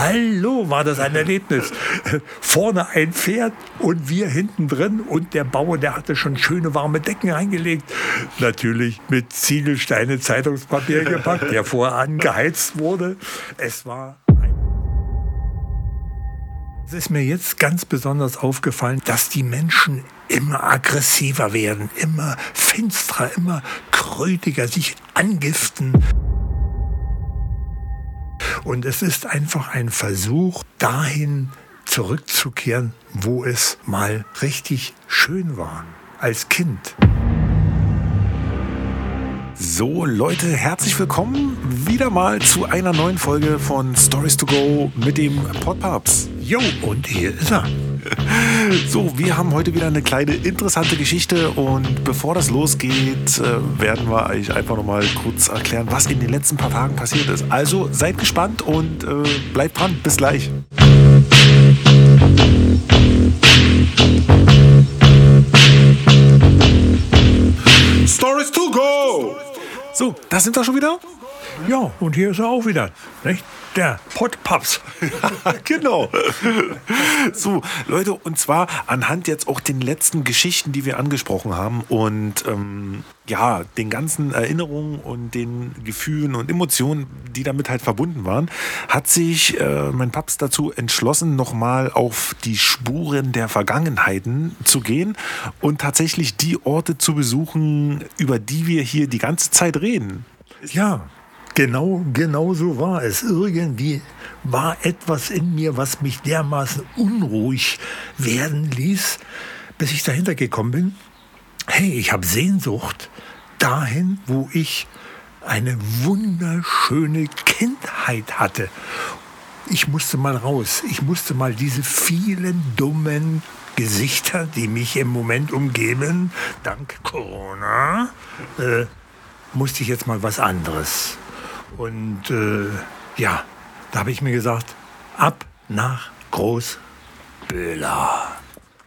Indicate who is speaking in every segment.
Speaker 1: Hallo, war das ein Erlebnis. Vorne ein Pferd und wir hinten drin und der Bauer, der hatte schon schöne warme Decken eingelegt. Natürlich mit Ziegelsteine Zeitungspapier gepackt, der vorher angeheizt wurde. Es war es ist mir jetzt ganz besonders aufgefallen, dass die Menschen immer aggressiver werden, immer finsterer, immer krötiger, sich angiften. Und es ist einfach ein Versuch, dahin zurückzukehren, wo es mal richtig schön war, als Kind.
Speaker 2: So, Leute, herzlich willkommen wieder mal zu einer neuen Folge von Stories to Go mit dem Podpaps.
Speaker 1: Jo, und hier ist er.
Speaker 2: So, wir haben heute wieder eine kleine interessante Geschichte und bevor das losgeht, äh, werden wir euch einfach nochmal kurz erklären, was in den letzten paar Tagen passiert ist. Also seid gespannt und äh, bleibt dran. Bis gleich. Stories to go! So, da sind wir schon wieder.
Speaker 1: Ja, und hier ist er auch wieder. Nicht? Der Potpaps.
Speaker 2: genau. So, Leute, und zwar anhand jetzt auch den letzten Geschichten, die wir angesprochen haben und ähm, ja, den ganzen Erinnerungen und den Gefühlen und Emotionen, die damit halt verbunden waren, hat sich äh, mein Paps dazu entschlossen, nochmal auf die Spuren der Vergangenheiten zu gehen und tatsächlich die Orte zu besuchen, über die wir hier die ganze Zeit reden.
Speaker 1: Ja, Genau, genau so war es. Irgendwie war etwas in mir, was mich dermaßen unruhig werden ließ, bis ich dahinter gekommen bin. Hey, ich habe Sehnsucht dahin, wo ich eine wunderschöne Kindheit hatte. Ich musste mal raus. Ich musste mal diese vielen dummen Gesichter, die mich im Moment umgeben, dank Corona, äh, musste ich jetzt mal was anderes und äh, ja, da habe ich mir gesagt, ab nach Großböhler.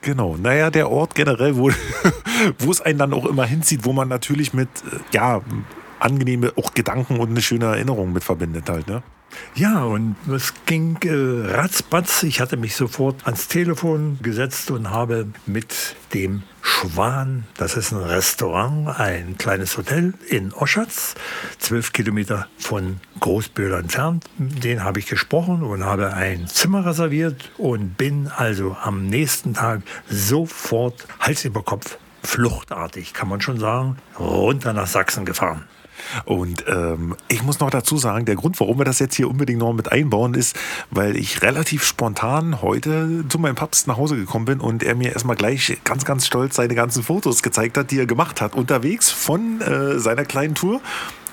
Speaker 2: Genau, naja, der Ort generell, wo, wo es einen dann auch immer hinzieht, wo man natürlich mit, äh, ja, angenehme auch Gedanken und eine schöne Erinnerung mit verbindet halt, ne?
Speaker 1: Ja, und es ging äh, ratzbatz. Ich hatte mich sofort ans Telefon gesetzt und habe mit dem Schwan, das ist ein Restaurant, ein kleines Hotel in Oschatz, zwölf Kilometer von Großböhler entfernt. Den habe ich gesprochen und habe ein Zimmer reserviert und bin also am nächsten Tag sofort Hals über Kopf, fluchtartig, kann man schon sagen, runter nach Sachsen gefahren.
Speaker 2: Und ähm, ich muss noch dazu sagen, der Grund, warum wir das jetzt hier unbedingt noch mit einbauen, ist, weil ich relativ spontan heute zu meinem Papst nach Hause gekommen bin und er mir erstmal gleich ganz, ganz stolz seine ganzen Fotos gezeigt hat, die er gemacht hat, unterwegs von äh, seiner kleinen Tour.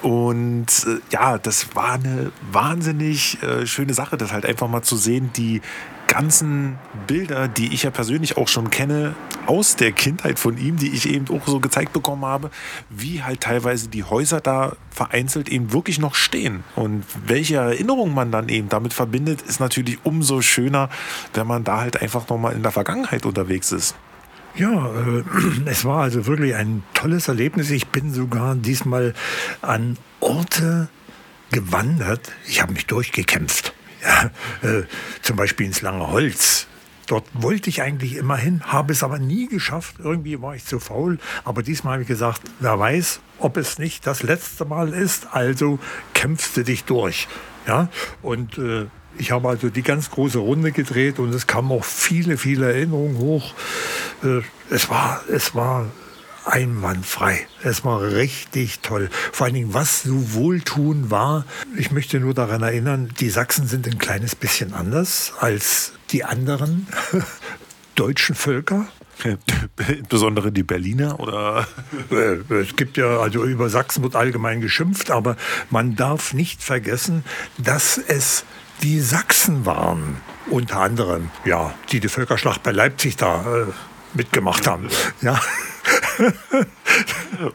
Speaker 2: Und äh, ja, das war eine wahnsinnig äh, schöne Sache, das halt einfach mal zu sehen, die ganzen Bilder, die ich ja persönlich auch schon kenne, aus der Kindheit von ihm, die ich eben auch so gezeigt bekommen habe, wie halt teilweise die Häuser da vereinzelt eben wirklich noch stehen. Und welche Erinnerungen man dann eben damit verbindet, ist natürlich umso schöner, wenn man da halt einfach nochmal in der Vergangenheit unterwegs ist.
Speaker 1: Ja, äh, es war also wirklich ein tolles Erlebnis. Ich bin sogar diesmal an Orte gewandert. Ich habe mich durchgekämpft. Ja, äh, zum Beispiel ins Lange Holz. Dort wollte ich eigentlich immer hin, habe es aber nie geschafft. Irgendwie war ich zu faul. Aber diesmal habe ich gesagt, wer weiß, ob es nicht das letzte Mal ist. Also kämpfst du dich durch. Ja, und äh, ich habe also die ganz große Runde gedreht und es kamen auch viele, viele Erinnerungen hoch. Äh, es war, es war einwandfrei. Es war richtig toll. Vor allen Dingen, was so wohltun war. Ich möchte nur daran erinnern, die Sachsen sind ein kleines bisschen anders als die anderen deutschen Völker.
Speaker 2: Insbesondere die Berliner oder?
Speaker 1: Äh, es gibt ja, also über Sachsen wird allgemein geschimpft, aber man darf nicht vergessen, dass es die Sachsen waren, unter anderem, ja, die die Völkerschlacht bei Leipzig da äh, mitgemacht haben. Ja.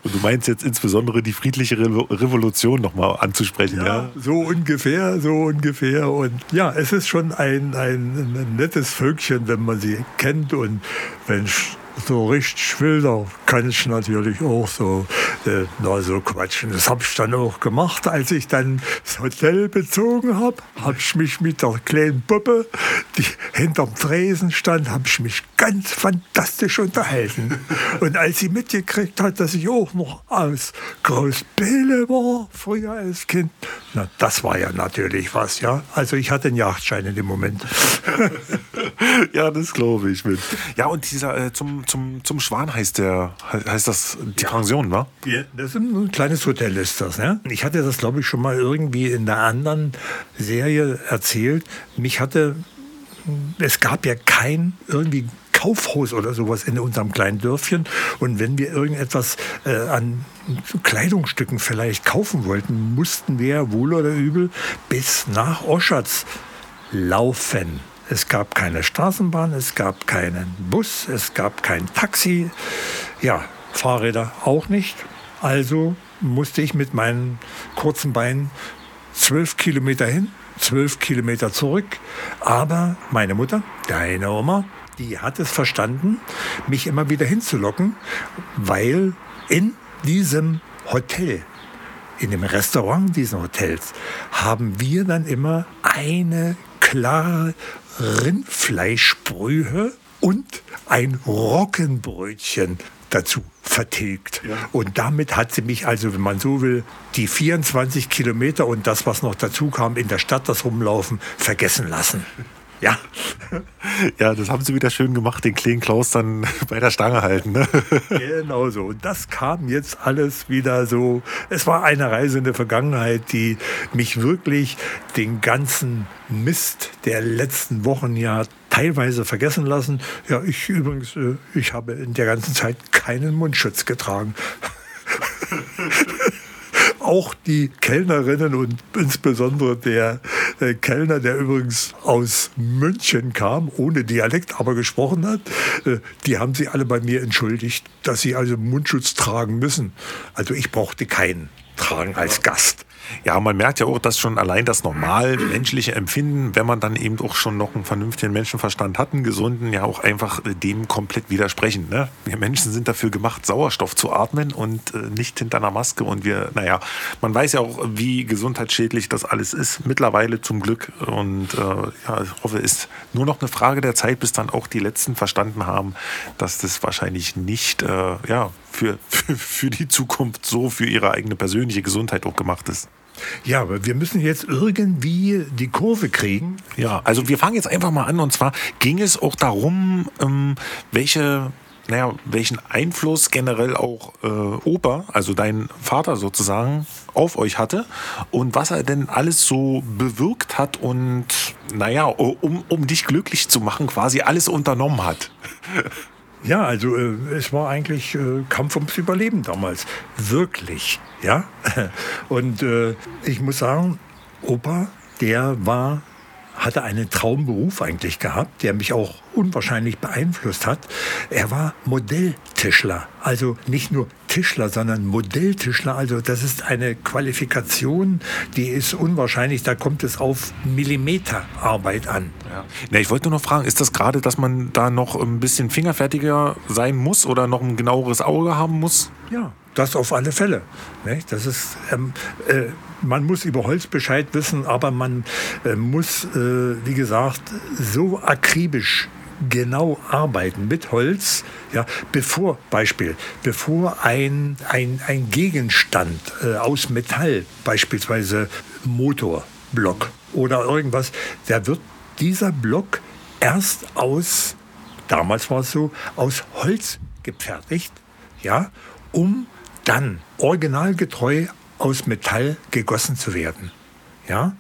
Speaker 2: Und du meinst jetzt insbesondere die friedliche Revolution nochmal anzusprechen, ja, ja?
Speaker 1: So ungefähr, so ungefähr. Und ja, es ist schon ein, ein, ein nettes Völkchen, wenn man sie kennt und wenn so richtig wilder kann ich natürlich auch so, äh, na, so quatschen. Das habe ich dann auch gemacht, als ich dann das Hotel bezogen habe. Habe ich mich mit der kleinen Puppe, die hinterm Tresen stand, habe ich mich ganz fantastisch unterhalten. Und als sie mitgekriegt hat, dass ich auch noch aus Großbille war, früher als Kind, na, das war ja natürlich was, ja. Also ich hatte einen Jagdschein in dem Moment.
Speaker 2: ja, das glaube ich mit. Ja, und dieser äh, zum, zum, zum Schwan heißt der, heißt das die Pension, wa?
Speaker 1: Ja, das ist ein, ein kleines Hotel ist das, ne? Ich hatte das, glaube ich, schon mal irgendwie in der anderen Serie erzählt. Mich hatte, es gab ja kein irgendwie Kaufhaus oder sowas in unserem kleinen Dörfchen. Und wenn wir irgendetwas äh, an Kleidungsstücken vielleicht kaufen wollten, mussten wir wohl oder übel bis nach Oschatz laufen. Es gab keine Straßenbahn, es gab keinen Bus, es gab kein Taxi. Ja, Fahrräder auch nicht. Also musste ich mit meinen kurzen Beinen zwölf Kilometer hin, zwölf Kilometer zurück. Aber meine Mutter, deine Oma, die hat es verstanden, mich immer wieder hinzulocken, weil in diesem Hotel, in dem Restaurant dieses Hotels, haben wir dann immer eine klare Rindfleischbrühe und ein Roggenbrötchen dazu vertilgt. Ja. Und damit hat sie mich also, wenn man so will, die 24 Kilometer und das, was noch dazu kam, in der Stadt das Rumlaufen, vergessen lassen. Ja.
Speaker 2: Ja, das haben sie wieder schön gemacht, den kleinen Klaus dann bei der Stange halten. Ne?
Speaker 1: Genau so. Und das kam jetzt alles wieder so. Es war eine Reise in der Vergangenheit, die mich wirklich den ganzen Mist der letzten Wochen ja teilweise vergessen lassen. Ja, ich übrigens, äh, ich habe in der ganzen Zeit keinen Mundschutz getragen auch die Kellnerinnen und insbesondere der äh, Kellner, der übrigens aus München kam, ohne Dialekt aber gesprochen hat, äh, die haben sich alle bei mir entschuldigt, dass sie also Mundschutz tragen müssen. Also ich brauchte keinen tragen als Gast.
Speaker 2: Ja, man merkt ja auch, dass schon allein das normal menschliche Empfinden, wenn man dann eben auch schon noch einen vernünftigen Menschenverstand hat, einen gesunden, ja auch einfach dem komplett widersprechen. Ne? Wir Menschen sind dafür gemacht, Sauerstoff zu atmen und äh, nicht hinter einer Maske. Und wir, naja, man weiß ja auch, wie gesundheitsschädlich das alles ist, mittlerweile zum Glück. Und äh, ja, ich hoffe, es ist nur noch eine Frage der Zeit, bis dann auch die Letzten verstanden haben, dass das wahrscheinlich nicht äh, ja, für, für, für die Zukunft so für ihre eigene persönliche Gesundheit auch gemacht ist.
Speaker 1: Ja, aber wir müssen jetzt irgendwie die Kurve kriegen.
Speaker 2: Ja, also wir fangen jetzt einfach mal an. Und zwar ging es auch darum, ähm, welche naja, welchen Einfluss generell auch äh, Opa, also dein Vater sozusagen, auf euch hatte und was er denn alles so bewirkt hat und, naja, um, um dich glücklich zu machen, quasi alles unternommen hat.
Speaker 1: Ja, also äh, es war eigentlich äh, Kampf ums Überleben damals. Wirklich, ja. Und äh, ich muss sagen, Opa, der war hatte einen Traumberuf eigentlich gehabt, der mich auch unwahrscheinlich beeinflusst hat. Er war Modelltischler. Also nicht nur Tischler, sondern Modelltischler. Also das ist eine Qualifikation, die ist unwahrscheinlich. Da kommt es auf Millimeterarbeit an.
Speaker 2: Ja. Na, ich wollte nur noch fragen, ist das gerade, dass man da noch ein bisschen fingerfertiger sein muss oder noch ein genaueres Auge haben muss?
Speaker 1: Ja, das auf alle Fälle. Das ist, ähm, äh, man muss über Holz Bescheid wissen, aber man äh, muss, äh, wie gesagt, so akribisch genau arbeiten mit Holz, ja, bevor, Beispiel, bevor ein, ein, ein Gegenstand äh, aus Metall, beispielsweise Motorblock oder irgendwas, da wird dieser Block erst aus, damals war es so, aus Holz gefertigt, ja, um dann originalgetreu aus Metall gegossen zu werden. Ja?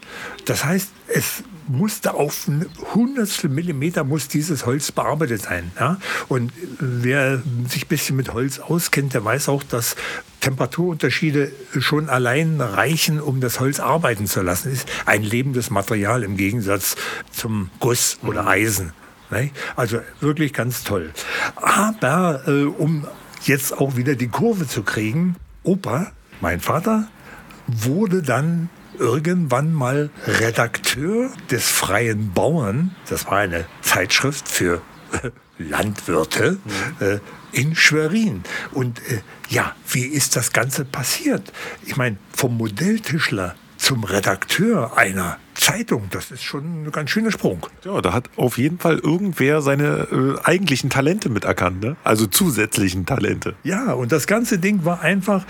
Speaker 1: Das heißt, es musste auf ein Hundertstel Millimeter muss dieses Holz bearbeitet sein. Ja? Und wer sich ein bisschen mit Holz auskennt, der weiß auch, dass Temperaturunterschiede schon allein reichen, um das Holz arbeiten zu lassen. Ist ein lebendes Material im Gegensatz zum Guss oder Eisen. Ne? Also wirklich ganz toll. Aber äh, um jetzt auch wieder die Kurve zu kriegen, Opa, mein Vater, wurde dann irgendwann mal Redakteur des Freien Bauern. Das war eine Zeitschrift für Landwirte äh, in Schwerin. Und äh, ja, wie ist das Ganze passiert? Ich meine, vom Modelltischler zum Redakteur einer Zeitung, das ist schon ein ganz schöner Sprung.
Speaker 2: Ja, da hat auf jeden Fall irgendwer seine äh, eigentlichen Talente miterkannt, ne? also zusätzlichen Talente.
Speaker 1: Ja, und das ganze Ding war einfach,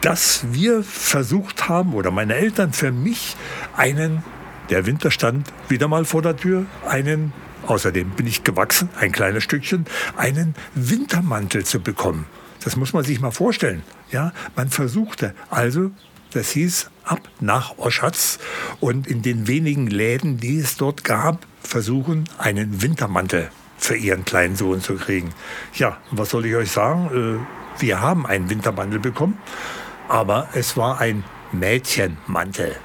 Speaker 1: dass wir versucht haben, oder meine Eltern für mich, einen, der Winter stand wieder mal vor der Tür, einen, außerdem bin ich gewachsen, ein kleines Stückchen, einen Wintermantel zu bekommen. Das muss man sich mal vorstellen. Ja, man versuchte also das hieß ab nach Oschatz und in den wenigen Läden, die es dort gab, versuchen, einen Wintermantel für ihren kleinen Sohn zu kriegen. Ja, was soll ich euch sagen? Äh, wir haben einen Wintermantel bekommen, aber es war ein Mädchenmantel.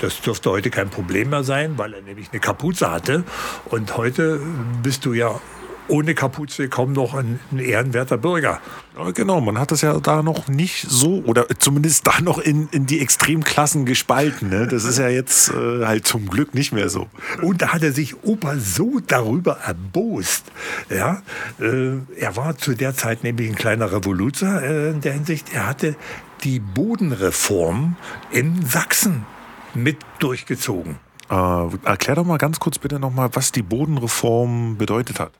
Speaker 1: Das dürfte heute kein Problem mehr sein, weil er nämlich eine Kapuze hatte. Und heute bist du ja ohne Kapuze kaum noch ein, ein ehrenwerter Bürger.
Speaker 2: Ja, genau, man hat das ja da noch nicht so, oder zumindest da noch in, in die Extremklassen gespalten. Ne? Das ist ja jetzt äh, halt zum Glück nicht mehr so.
Speaker 1: Und da hat er sich Opa so darüber erbost. Ja? Äh, er war zu der Zeit nämlich ein kleiner Revoluzer äh, in der Hinsicht. Er hatte die Bodenreform in Sachsen mit durchgezogen.
Speaker 2: Äh, erklär doch mal ganz kurz bitte nochmal, was die Bodenreform bedeutet hat.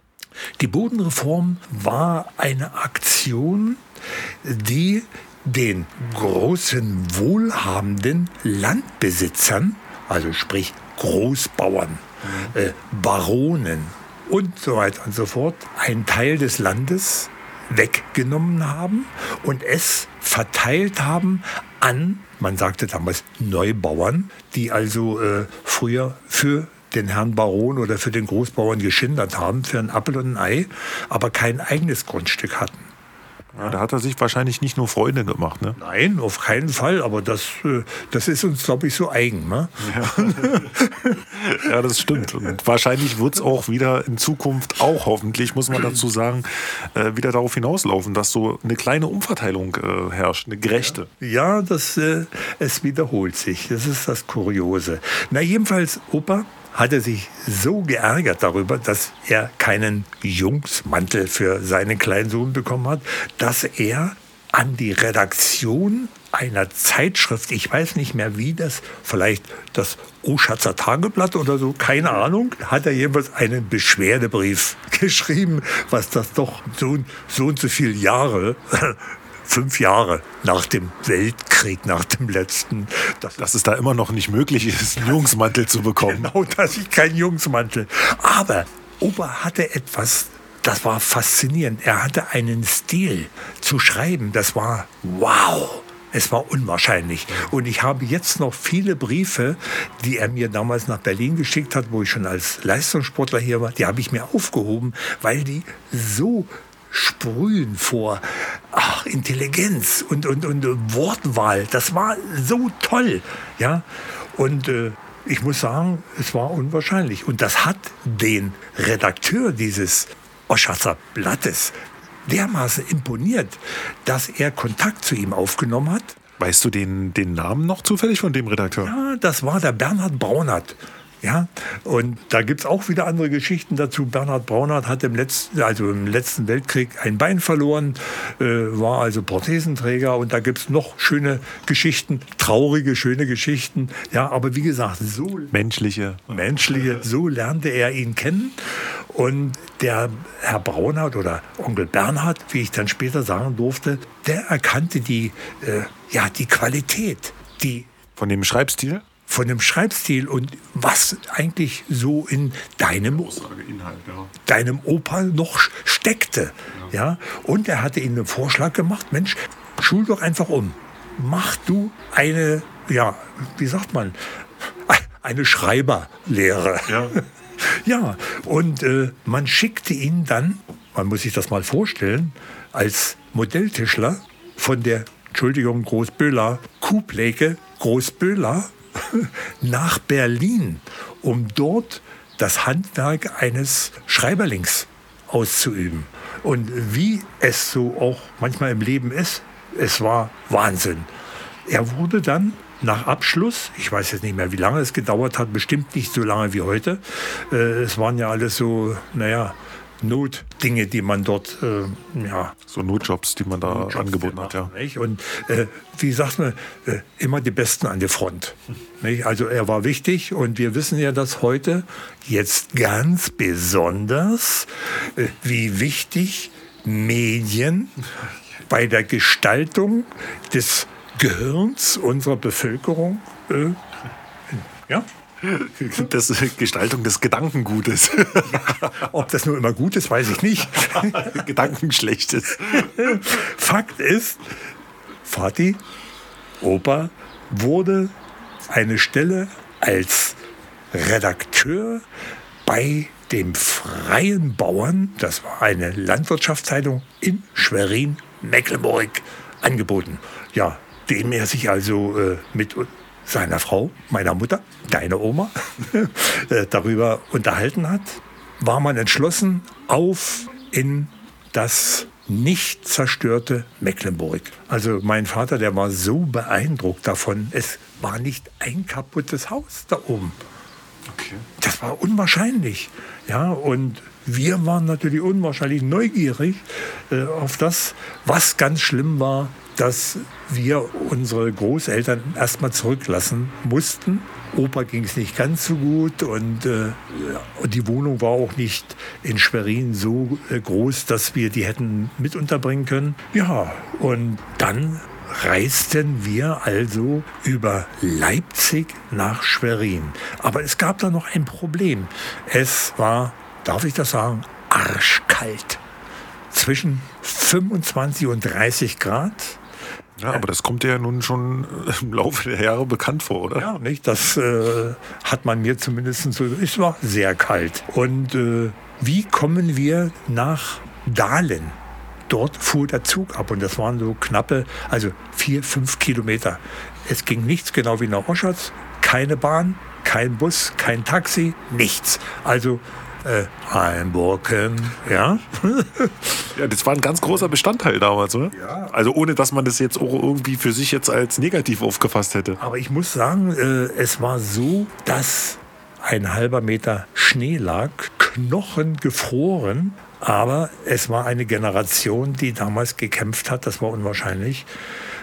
Speaker 1: Die Bodenreform war eine Aktion, die den großen wohlhabenden Landbesitzern, also sprich Großbauern, äh, Baronen und so weiter und so fort, einen Teil des Landes weggenommen haben und es verteilt haben an, man sagte damals Neubauern, die also äh, früher für den Herrn Baron oder für den Großbauern geschindert haben, für ein Appel und ein Ei, aber kein eigenes Grundstück hatten.
Speaker 2: Ja, da hat er sich wahrscheinlich nicht nur Freunde gemacht, ne?
Speaker 1: Nein, auf keinen Fall, aber das, äh, das ist uns, glaube ich, so eigen. Ne?
Speaker 2: Ja. ja, das stimmt. Und wahrscheinlich wird es auch wieder in Zukunft auch hoffentlich, muss man dazu sagen, äh, wieder darauf hinauslaufen, dass so eine kleine Umverteilung äh, herrscht, eine gerechte.
Speaker 1: Ja, das, es wiederholt sich. Das ist das Kuriose. Na, jedenfalls, Opa, hat er sich so geärgert darüber, dass er keinen Jungsmantel für seinen kleinen Sohn bekommen hat, dass er an die Redaktion einer Zeitschrift, ich weiß nicht mehr wie das, vielleicht das Oschatzer Tageblatt oder so, keine Ahnung, hat er jedenfalls einen Beschwerdebrief geschrieben, was das doch so, so und so viele Jahre fünf Jahre nach dem Weltkrieg, nach dem letzten.
Speaker 2: Dass, dass es da immer noch nicht möglich ist, einen Jungsmantel zu bekommen.
Speaker 1: Genau, dass ich keinen Jungsmantel. Aber Opa hatte etwas, das war faszinierend. Er hatte einen Stil zu schreiben, das war wow. Es war unwahrscheinlich. Und ich habe jetzt noch viele Briefe, die er mir damals nach Berlin geschickt hat, wo ich schon als Leistungssportler hier war, die habe ich mir aufgehoben, weil die so sprühen vor ach, Intelligenz und, und, und Wortwahl. Das war so toll. Ja? Und äh, ich muss sagen, es war unwahrscheinlich. Und das hat den Redakteur dieses Oschatzer Blattes dermaßen imponiert, dass er Kontakt zu ihm aufgenommen hat.
Speaker 2: Weißt du den, den Namen noch zufällig von dem Redakteur?
Speaker 1: Ja, das war der Bernhard Braunert. Ja, und da gibt es auch wieder andere Geschichten dazu. Bernhard Braunert hat im letzten, also im letzten Weltkrieg ein Bein verloren, äh, war also Prothesenträger und da gibt es noch schöne Geschichten, traurige, schöne Geschichten. Ja, aber wie gesagt, so
Speaker 2: menschliche.
Speaker 1: Menschliche, so lernte er ihn kennen. Und der Herr Braunert oder Onkel Bernhard, wie ich dann später sagen durfte, der erkannte die, äh, ja, die Qualität, die.
Speaker 2: Von dem Schreibstil?
Speaker 1: Von dem Schreibstil und was eigentlich so in deinem,
Speaker 2: Inhalt, ja.
Speaker 1: deinem Opa noch steckte. Ja. ja. Und er hatte ihm einen Vorschlag gemacht, Mensch, schul doch einfach um. Mach du eine, ja, wie sagt man, eine Schreiberlehre. Ja. ja, und äh, man schickte ihn dann, man muss sich das mal vorstellen, als Modelltischler von der, Entschuldigung, Großböhler, Kuhpläke Großböhler nach Berlin, um dort das Handwerk eines Schreiberlings auszuüben. Und wie es so auch manchmal im Leben ist, es war Wahnsinn. Er wurde dann nach Abschluss, ich weiß jetzt nicht mehr, wie lange es gedauert hat, bestimmt nicht so lange wie heute. Äh, es waren ja alles so, naja, Notdinge, die man dort, äh, ja.
Speaker 2: So Notjobs, die man da Notjobs angeboten hat, ja.
Speaker 1: Nicht? Und äh, wie sagt man, äh, immer die Besten an der Front. Nicht? Also er war wichtig und wir wissen ja, dass heute jetzt ganz besonders, äh, wie wichtig Medien bei der Gestaltung des Gehirns unserer Bevölkerung äh, ja,
Speaker 2: das Gestaltung des Gedankengutes.
Speaker 1: Ob das nur immer gut ist, weiß ich nicht.
Speaker 2: Gedankenschlechtes.
Speaker 1: Fakt ist, Vati, Opa, wurde eine Stelle als Redakteur bei dem Freien Bauern, das war eine Landwirtschaftszeitung in Schwerin, Mecklenburg, angeboten. Ja, dem er sich also äh, mit seiner Frau, meiner Mutter, deine Oma, äh, darüber unterhalten hat, war man entschlossen, auf in das nicht zerstörte Mecklenburg. Also mein Vater, der war so beeindruckt davon, es war nicht ein kaputtes Haus da oben. Okay. Das war unwahrscheinlich. Ja, und wir waren natürlich unwahrscheinlich neugierig äh, auf das, was ganz schlimm war, dass wir unsere Großeltern erstmal zurücklassen mussten. Opa ging es nicht ganz so gut und äh, die Wohnung war auch nicht in Schwerin so äh, groß, dass wir die hätten mit unterbringen können. Ja, und dann reisten wir also über Leipzig nach Schwerin. Aber es gab da noch ein Problem. Es war, darf ich das sagen, arschkalt. Zwischen 25 und 30 Grad.
Speaker 2: Ja, aber das kommt ja nun schon im Laufe der Jahre bekannt vor, oder?
Speaker 1: Ja, nicht? Das äh, hat man mir zumindest so. Es war sehr kalt. Und äh, wie kommen wir nach Dahlen? Dort fuhr der Zug ab und das waren so knappe, also vier, fünf Kilometer. Es ging nichts genau wie nach Oschatz, keine Bahn, kein Bus, kein Taxi, nichts. Also äh, Heimburken, ja.
Speaker 2: ja, das war ein ganz großer Bestandteil damals, oder?
Speaker 1: Ja.
Speaker 2: Also ohne, dass man das jetzt auch irgendwie für sich jetzt als negativ aufgefasst hätte.
Speaker 1: Aber ich muss sagen, äh, es war so, dass ein halber Meter Schnee lag, Knochen gefroren, aber es war eine Generation, die damals gekämpft hat, das war unwahrscheinlich.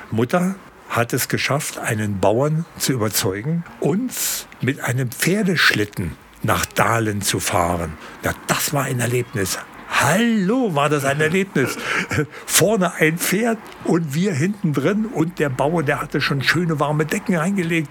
Speaker 1: Mutter hat es geschafft, einen Bauern zu überzeugen, uns mit einem Pferdeschlitten nach Dahlen zu fahren. Ja, das war ein Erlebnis. Hallo, war das ein Erlebnis. Vorne ein Pferd und wir hinten drin und der Bauer, der hatte schon schöne warme Decken eingelegt.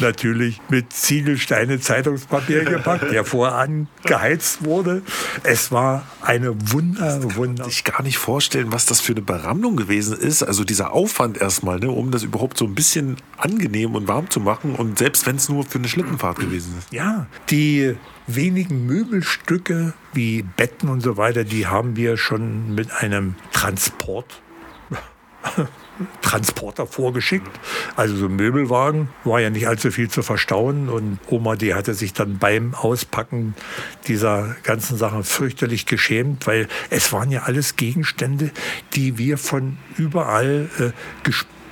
Speaker 1: Natürlich mit Ziegelsteine Zeitungspapier gepackt, der voran geheizt wurde. Es war eine wunder, wunder.
Speaker 2: Ich gar nicht vorstellen, was das für eine Berammlung gewesen ist. Also dieser Aufwand erstmal, ne, um das überhaupt so ein bisschen angenehm und warm zu machen und selbst wenn es nur für eine Schlittenfahrt gewesen ist.
Speaker 1: Ja, die wenigen Möbelstücke wie Betten und so weiter, die haben wir schon mit einem Transport Transporter vorgeschickt. Also so ein Möbelwagen war ja nicht allzu viel zu verstauen und Oma, die hatte sich dann beim Auspacken dieser ganzen Sachen fürchterlich geschämt, weil es waren ja alles Gegenstände, die wir von überall äh,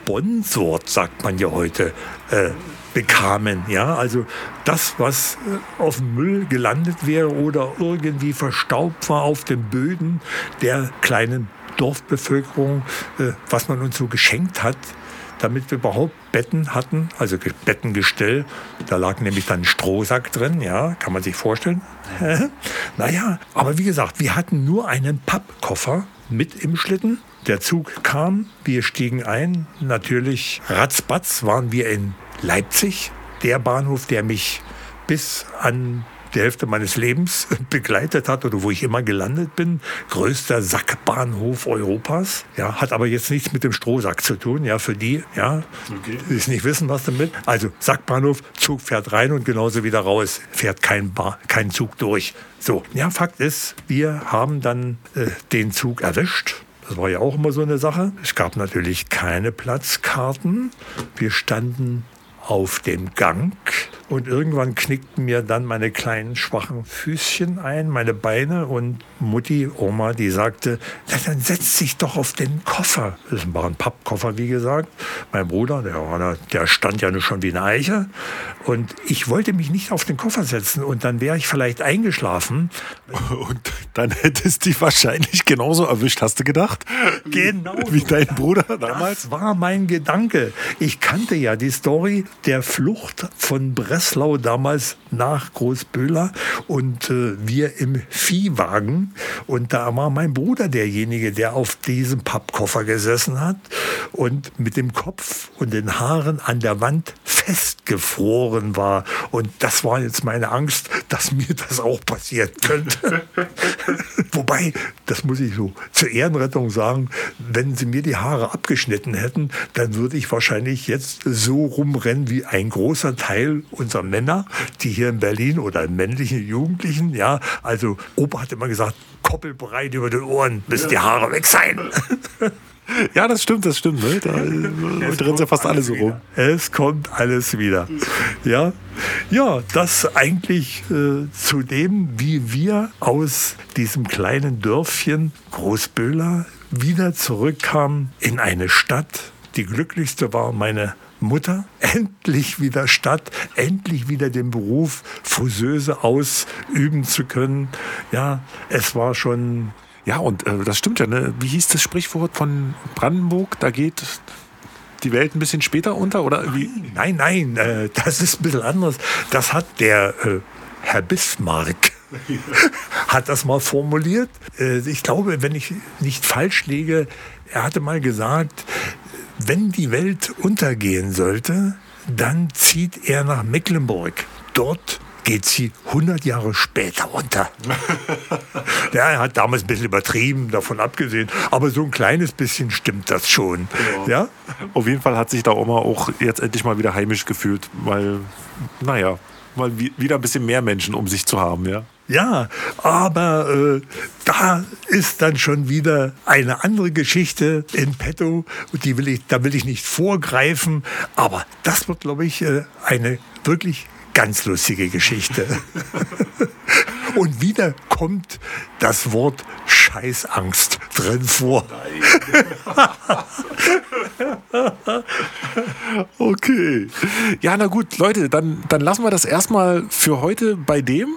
Speaker 1: gesponsort, sagt man ja heute, äh, bekamen. Ja, also das, was äh, auf dem Müll gelandet wäre oder irgendwie verstaubt war auf den Böden der kleinen Dorfbevölkerung, äh, was man uns so geschenkt hat, damit wir überhaupt Betten hatten, also Bettengestell. Da lag nämlich dann ein Strohsack drin, ja, kann man sich vorstellen. naja, aber wie gesagt, wir hatten nur einen Pappkoffer mit im Schlitten. Der Zug kam, wir stiegen ein. Natürlich, ratzbatz waren wir in Leipzig, der Bahnhof, der mich bis an die Hälfte meines Lebens begleitet hat oder wo ich immer gelandet bin. Größter Sackbahnhof Europas. Ja, hat aber jetzt nichts mit dem Strohsack zu tun. Ja, für die, ja, okay. die es nicht wissen, was damit. Also Sackbahnhof, Zug fährt rein und genauso wieder raus. Fährt kein, ba kein Zug durch. So, ja, Fakt ist, wir haben dann äh, den Zug erwischt. Das war ja auch immer so eine Sache. Es gab natürlich keine Platzkarten. Wir standen auf dem Gang Und irgendwann knickten mir dann meine kleinen schwachen Füßchen ein, meine Beine und Mutti, Oma, die sagte, na, dann setz dich doch auf den Koffer. Das war ein Pappkoffer, wie gesagt. Mein Bruder, der, der stand ja nur schon wie eine Eiche. Und ich wollte mich nicht auf den Koffer setzen und dann wäre ich vielleicht eingeschlafen.
Speaker 2: Und dann hättest du dich wahrscheinlich genauso erwischt, hast du gedacht?
Speaker 1: Genau.
Speaker 2: Wie dein Bruder damals?
Speaker 1: Das war mein Gedanke. Ich kannte ja die Story der Flucht von Breslau damals nach Großböhler und äh, wir im Viehwagen. Und da war mein Bruder derjenige, der auf diesem Pappkoffer gesessen hat und mit dem Kopf und den Haaren an der Wand festgefroren war. Und das war jetzt meine Angst, dass mir das auch passieren könnte. Wobei, das muss ich so zur Ehrenrettung sagen, wenn sie mir die Haare abgeschnitten hätten, dann würde ich wahrscheinlich jetzt so rumrennen wie ein großer Teil unserer Männer, die hier in Berlin oder männlichen Jugendlichen, ja, also Opa hat immer gesagt, koppelbreit über den Ohren, bis die Haare weg sein.
Speaker 2: Ja, das stimmt, das stimmt. Ne? Da drin sind fast alle so rum.
Speaker 1: Es kommt alles wieder. Ja, ja das eigentlich äh, zu dem, wie wir aus diesem kleinen Dörfchen Großböhler wieder zurückkamen in eine Stadt. Die glücklichste war meine Mutter, endlich wieder Stadt, endlich wieder den Beruf Friseuse ausüben zu können. Ja, es war schon
Speaker 2: ja, und äh, das stimmt ja. Ne? Wie hieß das Sprichwort von Brandenburg? Da geht die Welt ein bisschen später unter? Oder wie?
Speaker 1: Nein, nein, äh, das ist ein bisschen anders. Das hat der äh, Herr Bismarck hat das mal formuliert. Äh, ich glaube, wenn ich nicht falsch liege, er hatte mal gesagt, wenn die Welt untergehen sollte, dann zieht er nach Mecklenburg. Dort geht sie 100 Jahre später unter. ja, er hat damals ein bisschen übertrieben, davon abgesehen, aber so ein kleines bisschen stimmt das schon. Ja. ja?
Speaker 2: Auf jeden Fall hat sich da Oma auch jetzt endlich mal wieder heimisch gefühlt, weil, naja, mal wieder ein bisschen mehr Menschen um sich zu haben, ja.
Speaker 1: Ja, aber äh, da ist dann schon wieder eine andere Geschichte in petto. Die will ich, da will ich nicht vorgreifen, aber das wird, glaube ich, äh, eine wirklich ganz lustige Geschichte. Und wieder kommt das Wort Scheißangst drin vor.
Speaker 2: okay. Ja, na gut, Leute, dann, dann lassen wir das erstmal für heute bei dem.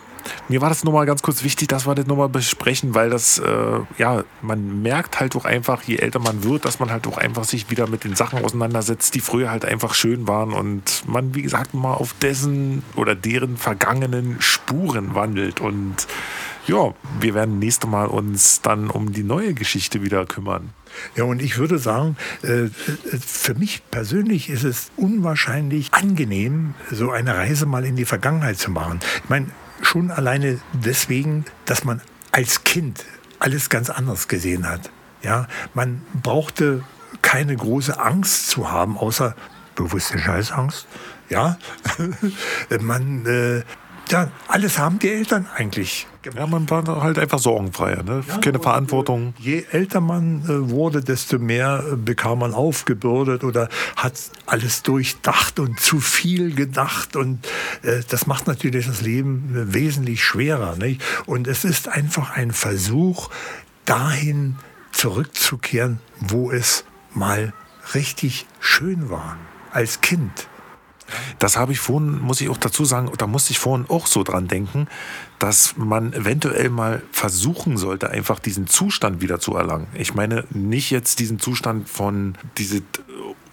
Speaker 2: Mir war das nochmal ganz kurz wichtig, dass wir das nochmal besprechen, weil das, äh, ja, man merkt halt auch einfach, je älter man wird, dass man halt auch einfach sich wieder mit den Sachen auseinandersetzt, die früher halt einfach schön waren und man, wie gesagt, mal auf dessen oder deren vergangenen Spuren wandelt und ja, wir werden nächste Mal uns dann um die neue Geschichte wieder kümmern.
Speaker 1: Ja, und ich würde sagen, äh, für mich persönlich ist es unwahrscheinlich angenehm, so eine Reise mal in die Vergangenheit zu machen. Ich meine, schon alleine deswegen, dass man als Kind alles ganz anders gesehen hat. Ja, man brauchte keine große Angst zu haben, außer bewusste Scheißangst. Ja, man äh, ja, alles haben die Eltern eigentlich.
Speaker 2: Ja, man war halt einfach sorgenfreier, ne? Ja, keine Verantwortung.
Speaker 1: Je älter man äh, wurde, desto mehr äh, bekam man aufgebürdet oder hat alles durchdacht und zu viel gedacht. Und äh, das macht natürlich das Leben äh, wesentlich schwerer. Nicht? Und es ist einfach ein Versuch, dahin zurückzukehren, wo es mal richtig schön war, als Kind.
Speaker 2: Das habe ich vorhin, muss ich auch dazu sagen, da musste ich vorhin auch so dran denken, dass man eventuell mal versuchen sollte, einfach diesen Zustand wieder zu erlangen. Ich meine nicht jetzt diesen Zustand von diese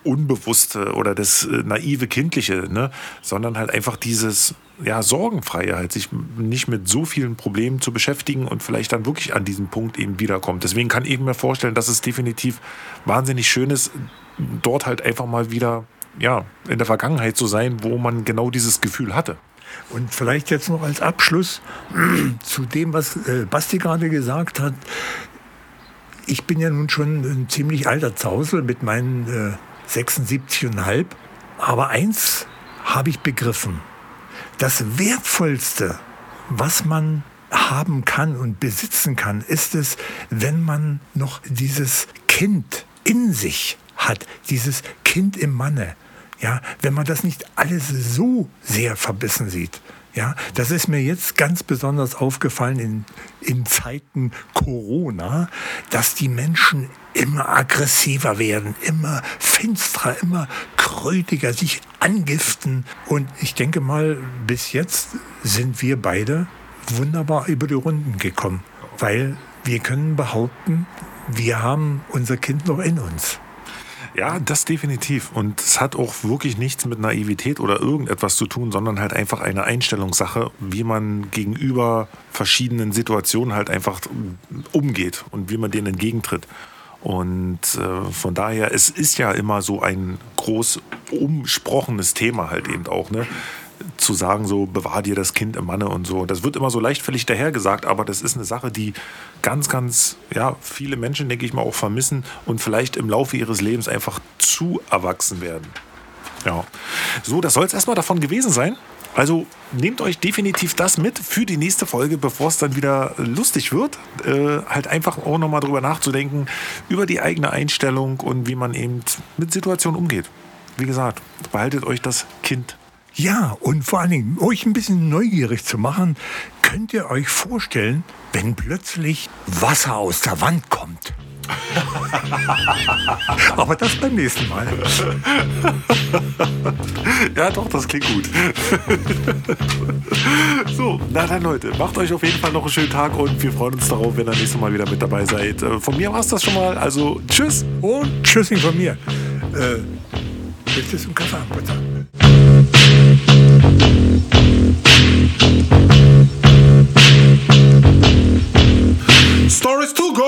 Speaker 2: Unbewusste oder das äh, naive Kindliche, ne? sondern halt einfach dieses ja, Sorgenfreie, halt sich nicht mit so vielen Problemen zu beschäftigen und vielleicht dann wirklich an diesen Punkt eben wiederkommt. Deswegen kann ich mir vorstellen, dass es definitiv wahnsinnig schön ist, dort halt einfach mal wieder ja, in der Vergangenheit zu sein, wo man genau dieses Gefühl hatte.
Speaker 1: Und vielleicht jetzt noch als Abschluss zu dem, was äh, Basti gerade gesagt hat. Ich bin ja nun schon ein ziemlich alter Zausel mit meinen äh, 76,5. Aber eins habe ich begriffen. Das Wertvollste, was man haben kann und besitzen kann, ist es, wenn man noch dieses Kind in sich hat, dieses Kind im Manne. Ja, wenn man das nicht alles so sehr verbissen sieht. Ja, das ist mir jetzt ganz besonders aufgefallen in, in Zeiten Corona, dass die Menschen immer aggressiver werden, immer finsterer, immer kräutiger, sich angiften. Und ich denke mal, bis jetzt sind wir beide wunderbar über die Runden gekommen, weil wir können behaupten, wir haben unser Kind noch in uns.
Speaker 2: Ja, das definitiv. Und es hat auch wirklich nichts mit Naivität oder irgendetwas zu tun, sondern halt einfach eine Einstellungssache, wie man gegenüber verschiedenen Situationen halt einfach umgeht und wie man denen entgegentritt. Und äh, von daher, es ist ja immer so ein groß umsprochenes Thema halt eben auch, ne? Zu sagen, so bewahr dir das Kind im Manne und so. Das wird immer so leichtfällig dahergesagt, aber das ist eine Sache, die ganz, ganz, ja, viele Menschen, denke ich mal, auch vermissen und vielleicht im Laufe ihres Lebens einfach zu erwachsen werden. Ja. So, das soll es erstmal davon gewesen sein. Also nehmt euch definitiv das mit für die nächste Folge, bevor es dann wieder lustig wird. Äh, halt einfach auch nochmal drüber nachzudenken, über die eigene Einstellung und wie man eben mit Situationen umgeht. Wie gesagt, behaltet euch das Kind
Speaker 1: ja, und vor allen Dingen, euch ein bisschen neugierig zu machen, könnt ihr euch vorstellen, wenn plötzlich Wasser aus der Wand kommt. Aber das beim nächsten Mal.
Speaker 2: ja, doch, das klingt gut. so, na dann Leute, macht euch auf jeden Fall noch einen schönen Tag und wir freuen uns darauf, wenn ihr nächstes Mal wieder mit dabei seid. Äh, von mir war es das schon mal. Also tschüss.
Speaker 1: Und tschüssing von mir. Äh, willst du einen Kaffee haben, bitte? Stories to go.